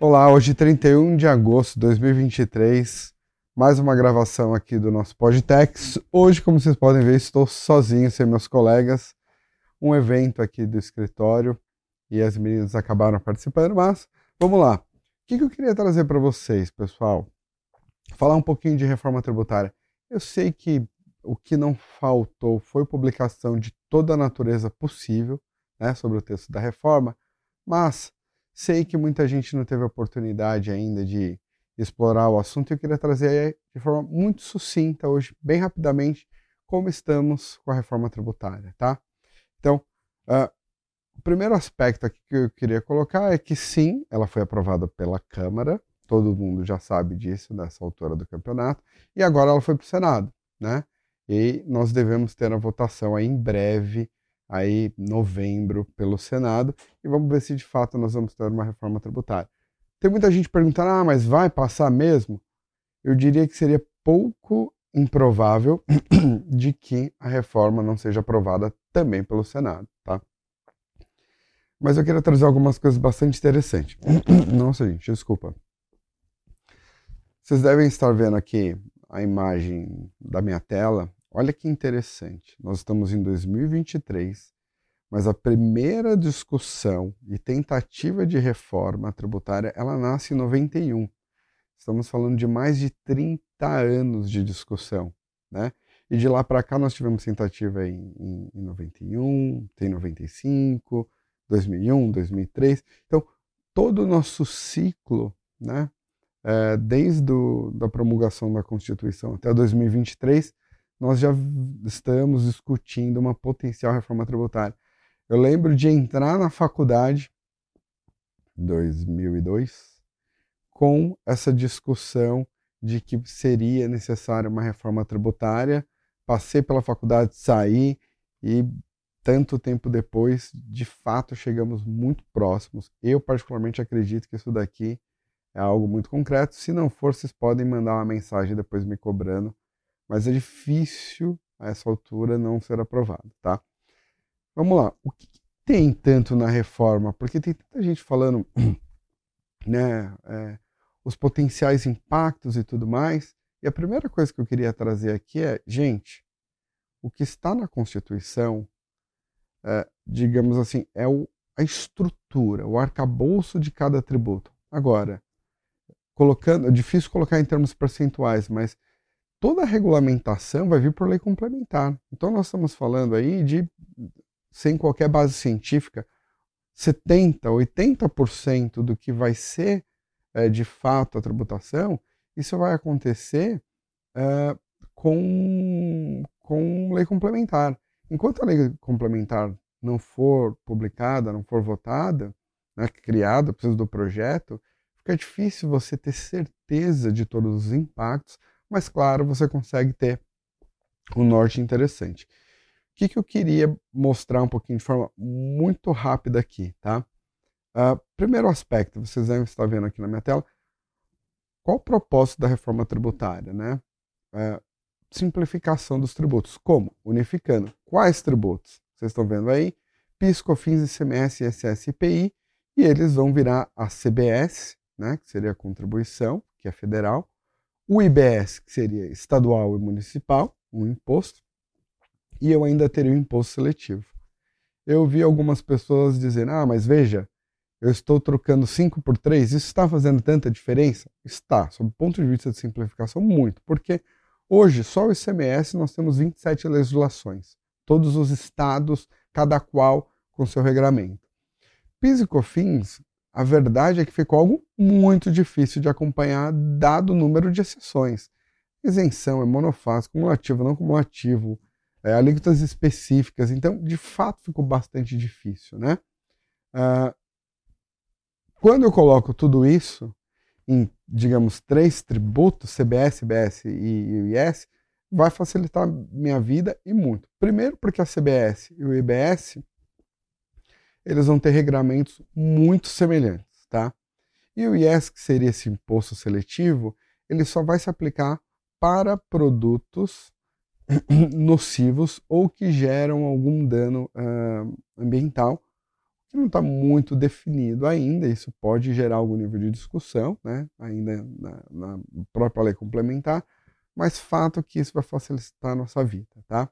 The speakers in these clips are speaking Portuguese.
Olá, hoje 31 de agosto de 2023, mais uma gravação aqui do nosso Podtex. Hoje, como vocês podem ver, estou sozinho, sem meus colegas, um evento aqui do escritório e as meninas acabaram participando, mas vamos lá. O que eu queria trazer para vocês, pessoal? Falar um pouquinho de reforma tributária. Eu sei que o que não faltou foi publicação de toda a natureza possível né, sobre o texto da reforma, mas sei que muita gente não teve oportunidade ainda de explorar o assunto e eu queria trazer de forma muito sucinta hoje, bem rapidamente, como estamos com a reforma tributária, tá? Então, uh, o primeiro aspecto aqui que eu queria colocar é que sim, ela foi aprovada pela Câmara, todo mundo já sabe disso nessa altura do campeonato, e agora ela foi para o Senado, né? E nós devemos ter a votação aí em breve aí novembro pelo Senado e vamos ver se de fato nós vamos ter uma reforma tributária. Tem muita gente perguntando: "Ah, mas vai passar mesmo?" Eu diria que seria pouco improvável de que a reforma não seja aprovada também pelo Senado, tá? Mas eu queria trazer algumas coisas bastante interessantes. Nossa, gente, desculpa. Vocês devem estar vendo aqui a imagem da minha tela Olha que interessante. Nós estamos em 2023, mas a primeira discussão e tentativa de reforma tributária, ela nasce em 91. Estamos falando de mais de 30 anos de discussão, né? E de lá para cá nós tivemos tentativa em, em, em 91, tem 95, 2001, 2003. Então, todo o nosso ciclo, né? É, desde a da promulgação da Constituição até 2023, nós já estamos discutindo uma potencial reforma tributária. Eu lembro de entrar na faculdade, 2002, com essa discussão de que seria necessária uma reforma tributária. Passei pela faculdade, saí e tanto tempo depois, de fato, chegamos muito próximos. Eu particularmente acredito que isso daqui é algo muito concreto. Se não for, vocês podem mandar uma mensagem depois me cobrando mas é difícil a essa altura não ser aprovado, tá? Vamos lá. O que, tem tanto na reforma? Porque tem tanta gente falando, né, é, os potenciais impactos e tudo mais. E a primeira coisa que eu queria trazer aqui é, gente, o que está na Constituição, é, digamos assim, é o, a estrutura, o arcabouço de cada tributo. Agora, colocando, é difícil colocar em termos percentuais, mas toda a regulamentação vai vir por lei complementar. Então nós estamos falando aí de, sem qualquer base científica, 70%, 80% do que vai ser é, de fato a tributação, isso vai acontecer é, com, com lei complementar. Enquanto a lei complementar não for publicada, não for votada, né, criada, precisa do projeto, fica difícil você ter certeza de todos os impactos, mas claro, você consegue ter um norte interessante. O que, que eu queria mostrar um pouquinho de forma muito rápida aqui, tá? Uh, primeiro aspecto, vocês devem estar vendo aqui na minha tela, qual o propósito da reforma tributária, né? Uh, simplificação dos tributos. Como? Unificando. Quais tributos? Vocês estão vendo aí? PIS, COFINS, ICMS, ISS e IPI, e eles vão virar a CBS, né, que seria a contribuição, que é federal, o IBS, que seria estadual e municipal, um imposto, e eu ainda teria o imposto seletivo. Eu vi algumas pessoas dizendo: ah, mas veja, eu estou trocando 5 por 3, isso está fazendo tanta diferença? Está, sob o ponto de vista de simplificação, muito, porque hoje só o ICMS nós temos 27 legislações, todos os estados, cada qual com seu regramento. PIS e COFINS a verdade é que ficou algo muito difícil de acompanhar, dado o número de exceções. Isenção é monofásico, cumulativo, não cumulativo, é, alíquotas específicas. Então, de fato, ficou bastante difícil. Né? Uh, quando eu coloco tudo isso em, digamos, três tributos, CBS, CBS e IS, vai facilitar minha vida e muito. Primeiro, porque a CBS e o IBS eles vão ter regramentos muito semelhantes, tá? E o IES, que seria esse imposto seletivo, ele só vai se aplicar para produtos nocivos ou que geram algum dano uh, ambiental, que não está muito definido ainda, isso pode gerar algum nível de discussão, né, ainda na, na própria lei complementar, mas fato que isso vai facilitar a nossa vida, tá?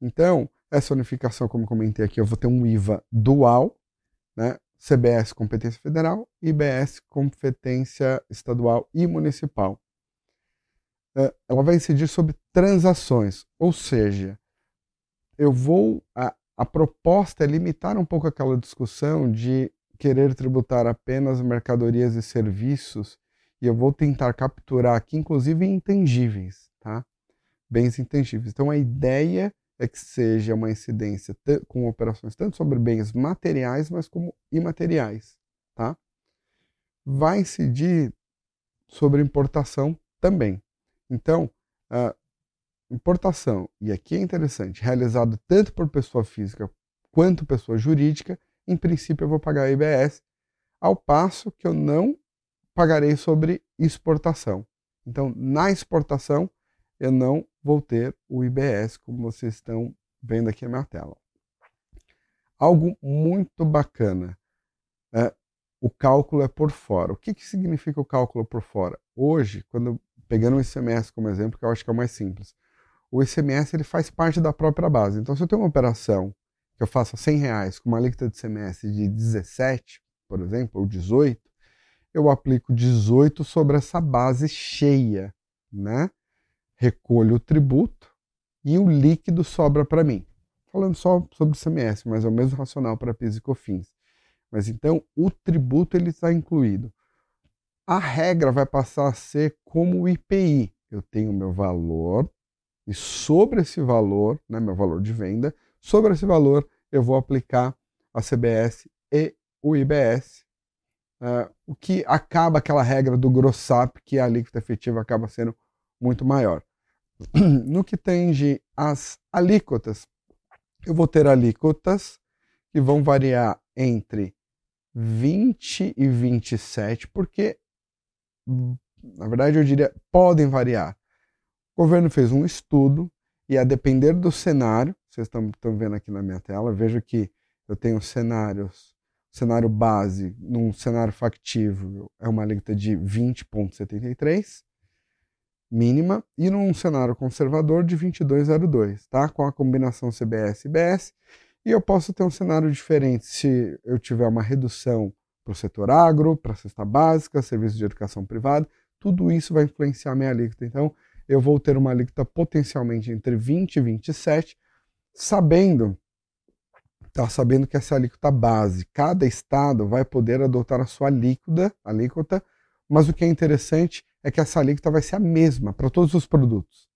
Então, essa unificação, como comentei aqui, eu vou ter um IVA dual, né, CBS competência federal, IBS competência estadual e municipal. É, ela vai incidir sobre transações, ou seja, eu vou a, a proposta é limitar um pouco aquela discussão de querer tributar apenas mercadorias e serviços, e eu vou tentar capturar aqui, inclusive, intangíveis, tá? Bens intangíveis. Então, a ideia é que seja uma incidência com operações tanto sobre bens materiais, mas como imateriais, tá? Vai incidir sobre importação também. Então, importação, e aqui é interessante, realizado tanto por pessoa física quanto pessoa jurídica, em princípio eu vou pagar IBS, ao passo que eu não pagarei sobre exportação. Então, na exportação, eu não vou ter o IBS, como vocês estão vendo aqui na minha tela. Algo muito bacana. É, o cálculo é por fora. O que, que significa o cálculo por fora? Hoje, quando pegando o ICMS como exemplo, que eu acho que é o mais simples, o ICMS ele faz parte da própria base. Então, se eu tenho uma operação que eu faço 100 reais com uma alíquota de ICMS de 17, por exemplo, ou 18, eu aplico 18 sobre essa base cheia, né? Recolho o tributo e o líquido sobra para mim. Falando só sobre o ICMS, mas é o mesmo racional para PIS e COFINS. Mas então o tributo ele está incluído. A regra vai passar a ser como o IPI. Eu tenho meu valor e sobre esse valor, né, meu valor de venda, sobre esse valor eu vou aplicar a CBS e o IBS, uh, o que acaba aquela regra do grossap, que a alíquota efetiva acaba sendo muito maior. No que tange as alíquotas, eu vou ter alíquotas que vão variar entre 20 e 27, porque, na verdade, eu diria, podem variar. O governo fez um estudo e a depender do cenário, vocês estão, estão vendo aqui na minha tela, vejo que eu tenho cenários, cenário base, num cenário factível é uma alíquota de 20,73 mínima e num cenário conservador de 22,02, tá? Com a combinação CBS e IBS. E eu posso ter um cenário diferente se eu tiver uma redução para o setor agro, para a cesta básica, serviços de educação privada, tudo isso vai influenciar minha alíquota. Então, eu vou ter uma alíquota potencialmente entre 20 e 27, sabendo, tá sabendo que essa alíquota base, cada estado vai poder adotar a sua alíquota, alíquota, mas o que é interessante é que essa alíquota vai ser a mesma para todos os produtos.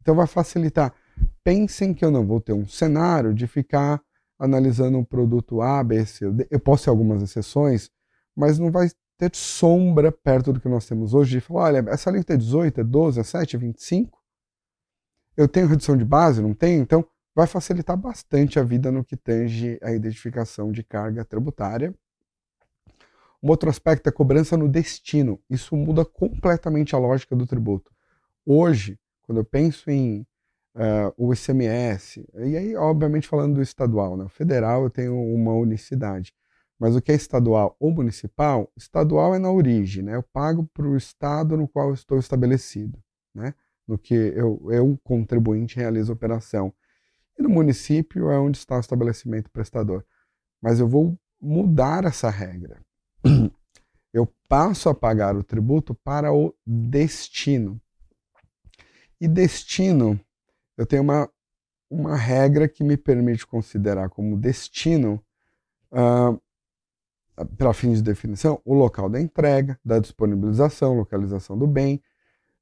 Então vai facilitar. Pensem que eu não vou ter um cenário de ficar analisando um produto A, B, C. Eu posso ter algumas exceções, mas não vai ter sombra perto do que nós temos hoje, de falar, olha, essa alíquota é 18, é 12, é 7, é 25. Eu tenho redução de base, não tenho? Então, vai facilitar bastante a vida no que tange a identificação de carga tributária. Um outro aspecto é a cobrança no destino. Isso muda completamente a lógica do tributo. Hoje, quando eu penso em uh, o ICMS, e aí, obviamente, falando do estadual, né? o federal eu tenho uma unicidade. Mas o que é estadual ou municipal? Estadual é na origem, né? Eu pago para o estado no qual estou estabelecido, né? No que eu, eu, contribuinte, realizo a operação. E no município é onde está o estabelecimento prestador. Mas eu vou mudar essa regra. Eu passo a pagar o tributo para o destino. E destino, eu tenho uma, uma regra que me permite considerar como destino uh, para fins de definição, o local da entrega, da disponibilização, localização do bem,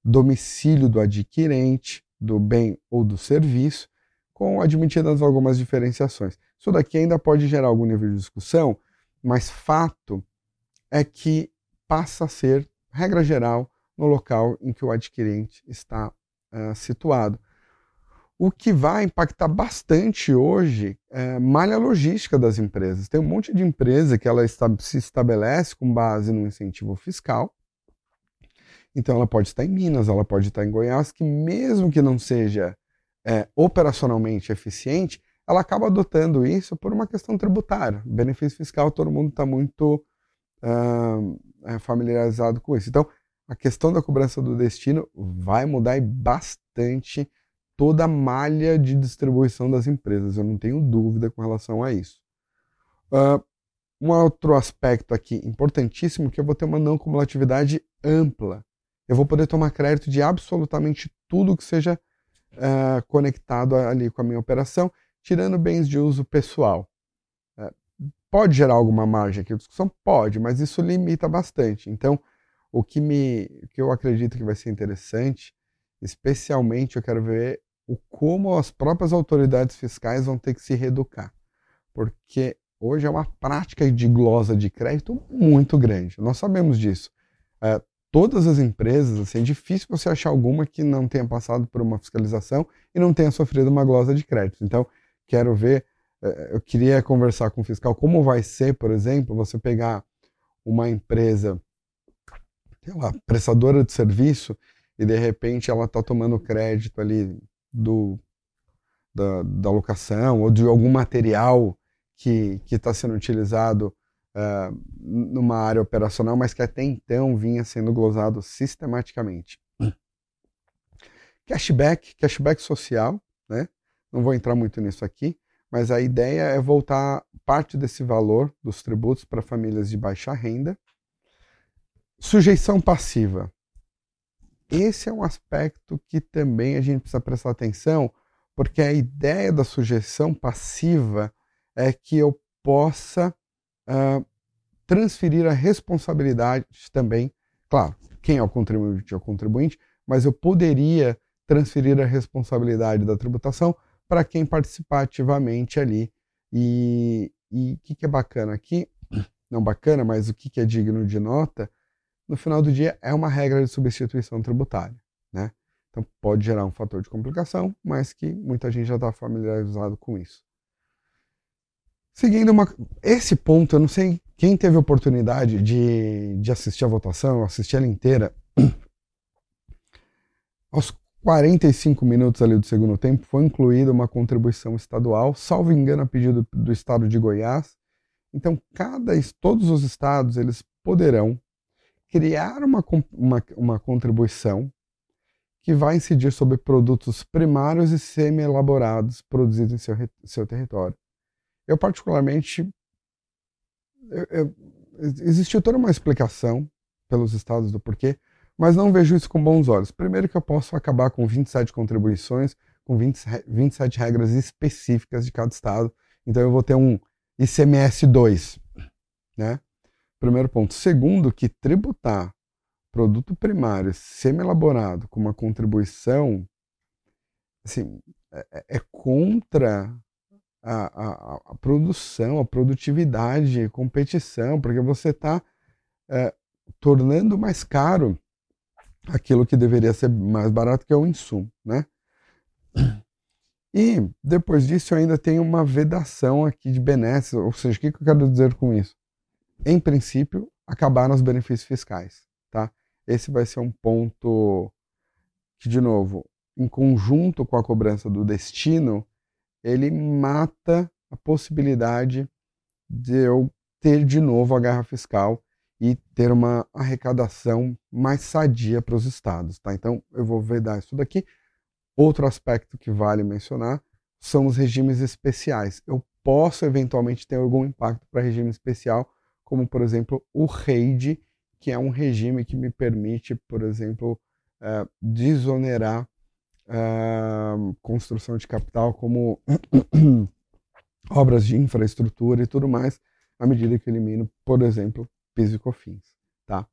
domicílio do adquirente do bem ou do serviço, com admitidas algumas diferenciações. Isso daqui ainda pode gerar algum nível de discussão, mas fato é que passa a ser, regra geral, no local em que o adquirente está uh, situado o que vai impactar bastante hoje é malha logística das empresas. Tem um monte de empresa que ela se estabelece com base no incentivo fiscal. Então ela pode estar em Minas, ela pode estar em Goiás, que mesmo que não seja é, operacionalmente eficiente, ela acaba adotando isso por uma questão tributária. Benefício fiscal, todo mundo está muito uh, familiarizado com isso. Então, a questão da cobrança do destino vai mudar bastante toda a malha de distribuição das empresas. Eu não tenho dúvida com relação a isso. Uh, um outro aspecto aqui importantíssimo que eu vou ter uma não cumulatividade ampla. Eu vou poder tomar crédito de absolutamente tudo que seja uh, conectado ali com a minha operação, tirando bens de uso pessoal. Pode gerar alguma margem aqui de discussão? Pode, mas isso limita bastante. Então, o que, me, o que eu acredito que vai ser interessante, especialmente eu quero ver o como as próprias autoridades fiscais vão ter que se reeducar. Porque hoje é uma prática de glosa de crédito muito grande. Nós sabemos disso. É, todas as empresas, assim, é difícil você achar alguma que não tenha passado por uma fiscalização e não tenha sofrido uma glosa de crédito. Então, quero ver, eu queria conversar com o fiscal como vai ser, por exemplo, você pegar uma empresa, sei lá, prestadora de serviço e de repente ela está tomando crédito ali do, da, da locação ou de algum material que está sendo utilizado uh, numa área operacional, mas que até então vinha sendo glosado sistematicamente. Cashback, cashback social, né? Não vou entrar muito nisso aqui, mas a ideia é voltar parte desse valor dos tributos para famílias de baixa renda. Sujeição passiva. Esse é um aspecto que também a gente precisa prestar atenção, porque a ideia da sujeição passiva é que eu possa uh, transferir a responsabilidade também, claro, quem é o contribuinte é o contribuinte, mas eu poderia transferir a responsabilidade da tributação para quem participar ativamente ali. E o que, que é bacana aqui, não bacana, mas o que, que é digno de nota, no final do dia é uma regra de substituição tributária, né? Então pode gerar um fator de complicação, mas que muita gente já está familiarizado com isso. Seguindo uma, esse ponto, eu não sei quem teve oportunidade de, de assistir a votação, assistir ela inteira. Aos 45 minutos ali do segundo tempo foi incluída uma contribuição estadual, salvo engano, a pedido do estado de Goiás. Então, cada, todos os estados eles poderão criar uma, uma, uma contribuição que vai incidir sobre produtos primários e semi-elaborados produzidos em seu, seu território. Eu, particularmente, eu, eu, existiu toda uma explicação pelos estados do porquê, mas não vejo isso com bons olhos. Primeiro que eu posso acabar com 27 contribuições, com 20, 27 regras específicas de cada estado, então eu vou ter um ICMS 2, né? Primeiro ponto. Segundo, que tributar produto primário semi-elaborado com uma contribuição assim, é, é, é contra a, a, a, produção, a produtividade, a competição, porque você está é, tornando mais caro aquilo que deveria ser mais barato, que é o insumo, né? E depois disso eu ainda tenho uma vedação aqui de benesses, ou seja, o que, eu quero dizer com isso? em princípio, acabar nos benefícios fiscais. Tá? Esse vai ser um ponto que, de novo, em conjunto com a cobrança do destino, ele mata a possibilidade de eu ter de novo a guerra fiscal e ter uma arrecadação mais sadia para os estados. Tá? Então, eu vou vedar isso daqui. Outro aspecto que vale mencionar são os regimes especiais. Eu posso eventualmente ter algum impacto para regime especial como por exemplo o RAID, que é um regime que me permite, por exemplo, uh, desonerar uh, construção de capital como obras de infraestrutura e tudo mais, à medida que elimino, por exemplo, PIS e COFINS. Tá?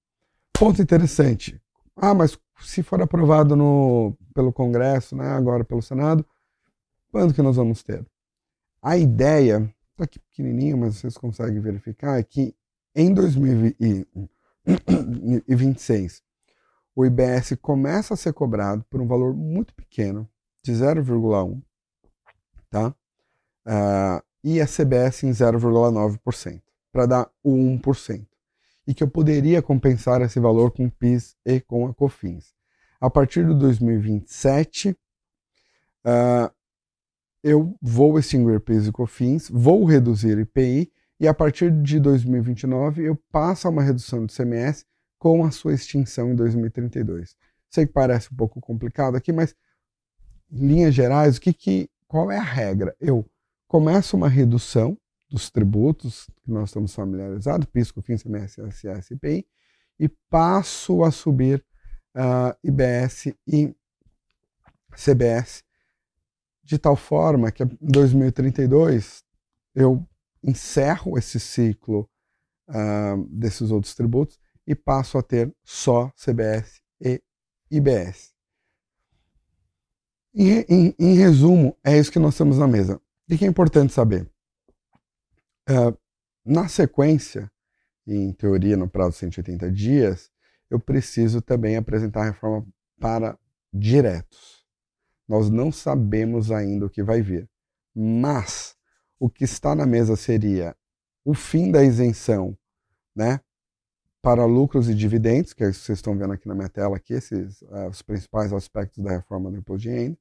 Ponto interessante. Ah, mas se for aprovado no, pelo Congresso, né, agora pelo Senado, quando que nós vamos ter? A ideia, está aqui pequenininho, mas vocês conseguem verificar, é que em 2026, o IBS começa a ser cobrado por um valor muito pequeno, de 0,1, tá? Uh, e a CBS em 0,9%, para dar o 1%. E que eu poderia compensar esse valor com PIS e com a COFINS. A partir de 2027, uh, eu vou extinguir PIS e COFINS, vou reduzir IPI e a partir de 2029 eu passo a uma redução de CMS com a sua extinção em 2032. Sei que parece um pouco complicado aqui, mas linhas gerais, o que, que qual é a regra? Eu começo uma redução dos tributos que nós estamos familiarizados, PIS, COFINS, CMS, ISS, IPI, e passo a subir uh, IBS e CBS de tal forma que em 2032 eu encerro esse ciclo uh, desses outros tributos e passo a ter só CBS e IBS. Em, em, em resumo, é isso que nós temos na mesa. E que é importante saber? Uh, na sequência, em teoria no prazo de 180 dias, eu preciso também apresentar a reforma para diretos. Nós não sabemos ainda o que vai vir. Mas o que está na mesa seria o fim da isenção, né? Para lucros e dividendos, que é vocês estão vendo aqui na minha tela, aqui, esses uh, os principais aspectos da reforma do imposto de renda.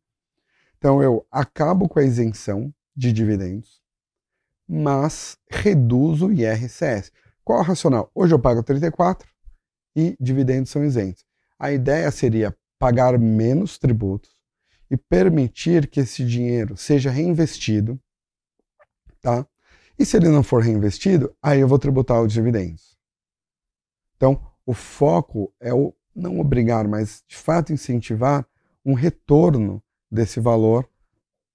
Então eu acabo com a isenção de dividendos, mas reduzo o IRCS. Qual é o racional? Hoje eu pago 34 e dividendos são isentos. A ideia seria pagar menos tributos e permitir que esse dinheiro seja reinvestido, tá? E se ele não for reinvestido, aí eu vou tributar os dividendos. Então, o foco é o não obrigar, mas de fato incentivar um retorno desse valor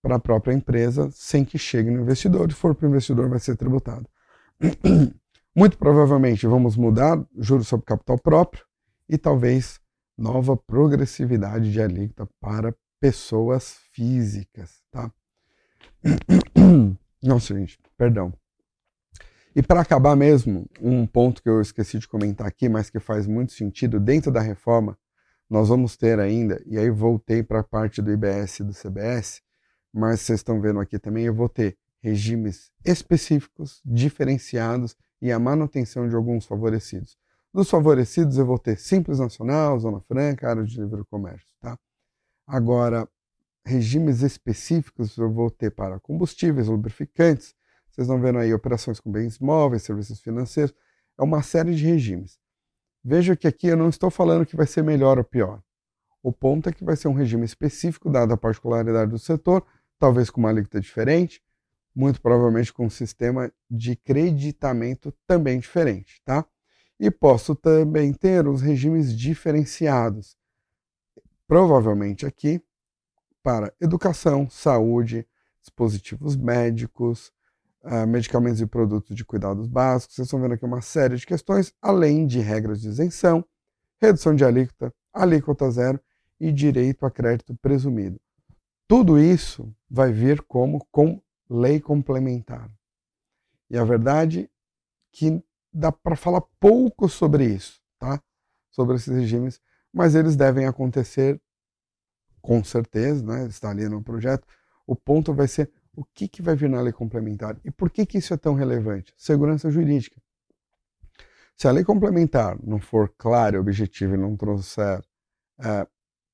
para a própria empresa sem que chegue no investidor. Se for para o investidor, vai ser tributado. Muito provavelmente vamos mudar juros sobre capital próprio e talvez nova progressividade de alíquota para pessoas físicas, tá? Nossa, gente, perdão. E para acabar mesmo, um ponto que eu esqueci de comentar aqui, mas que faz muito sentido, dentro da reforma, nós vamos ter ainda, e aí voltei para a parte do IBS e do CBS, mas vocês estão vendo aqui também, eu vou ter regimes específicos, diferenciados e a manutenção de alguns favorecidos. Dos favorecidos eu vou ter Simples Nacional, Zona Franca, área de livre comércio, tá? Agora, regimes específicos eu vou ter para combustíveis, lubrificantes, vocês estão vendo aí operações com bens móveis, serviços financeiros, é uma série de regimes. Veja que aqui eu não estou falando que vai ser melhor ou pior. O ponto é que vai ser um regime específico, dada a particularidade do setor, talvez com uma alíquota diferente, muito provavelmente com um sistema de creditamento também diferente, tá? E posso também ter os regimes diferenciados, provavelmente aqui para educação, saúde, dispositivos médicos, uh, medicamentos e produtos de cuidados básicos. Vocês estão vendo aqui uma série de questões, além de regras de isenção, redução de alíquota, alíquota zero e direito a crédito presumido. Tudo isso vai vir como com lei complementar. E a verdade que dá para falar pouco sobre isso, tá? Sobre esses regimes mas eles devem acontecer com certeza, né? está ali no projeto. O ponto vai ser o que, que vai vir na lei complementar e por que, que isso é tão relevante? Segurança jurídica. Se a lei complementar não for clara e objetiva e não trouxer é,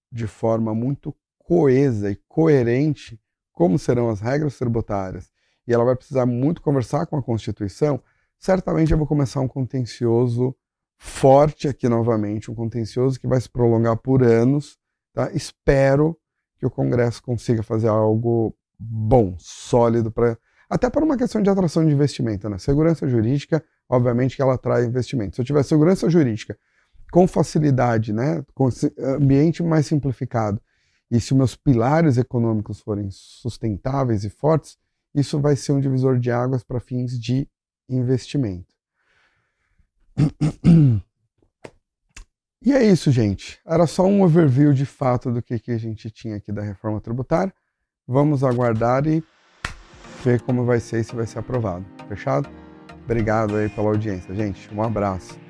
de forma muito coesa e coerente como serão as regras tributárias, e ela vai precisar muito conversar com a Constituição, certamente eu vou começar um contencioso forte aqui novamente, um contencioso que vai se prolongar por anos. Tá? Espero que o Congresso consiga fazer algo bom, sólido, para até para uma questão de atração de investimento. Né? Segurança jurídica, obviamente que ela atrai investimento. Se eu tiver segurança jurídica com facilidade, né, com ambiente mais simplificado, e se meus pilares econômicos forem sustentáveis e fortes, isso vai ser um divisor de águas para fins de investimento. E é isso, gente. Era só um overview de fato do que, que a gente tinha aqui da reforma tributária. Vamos aguardar e ver como vai ser e se vai ser aprovado. Fechado? Obrigado aí pela audiência, gente. Um abraço.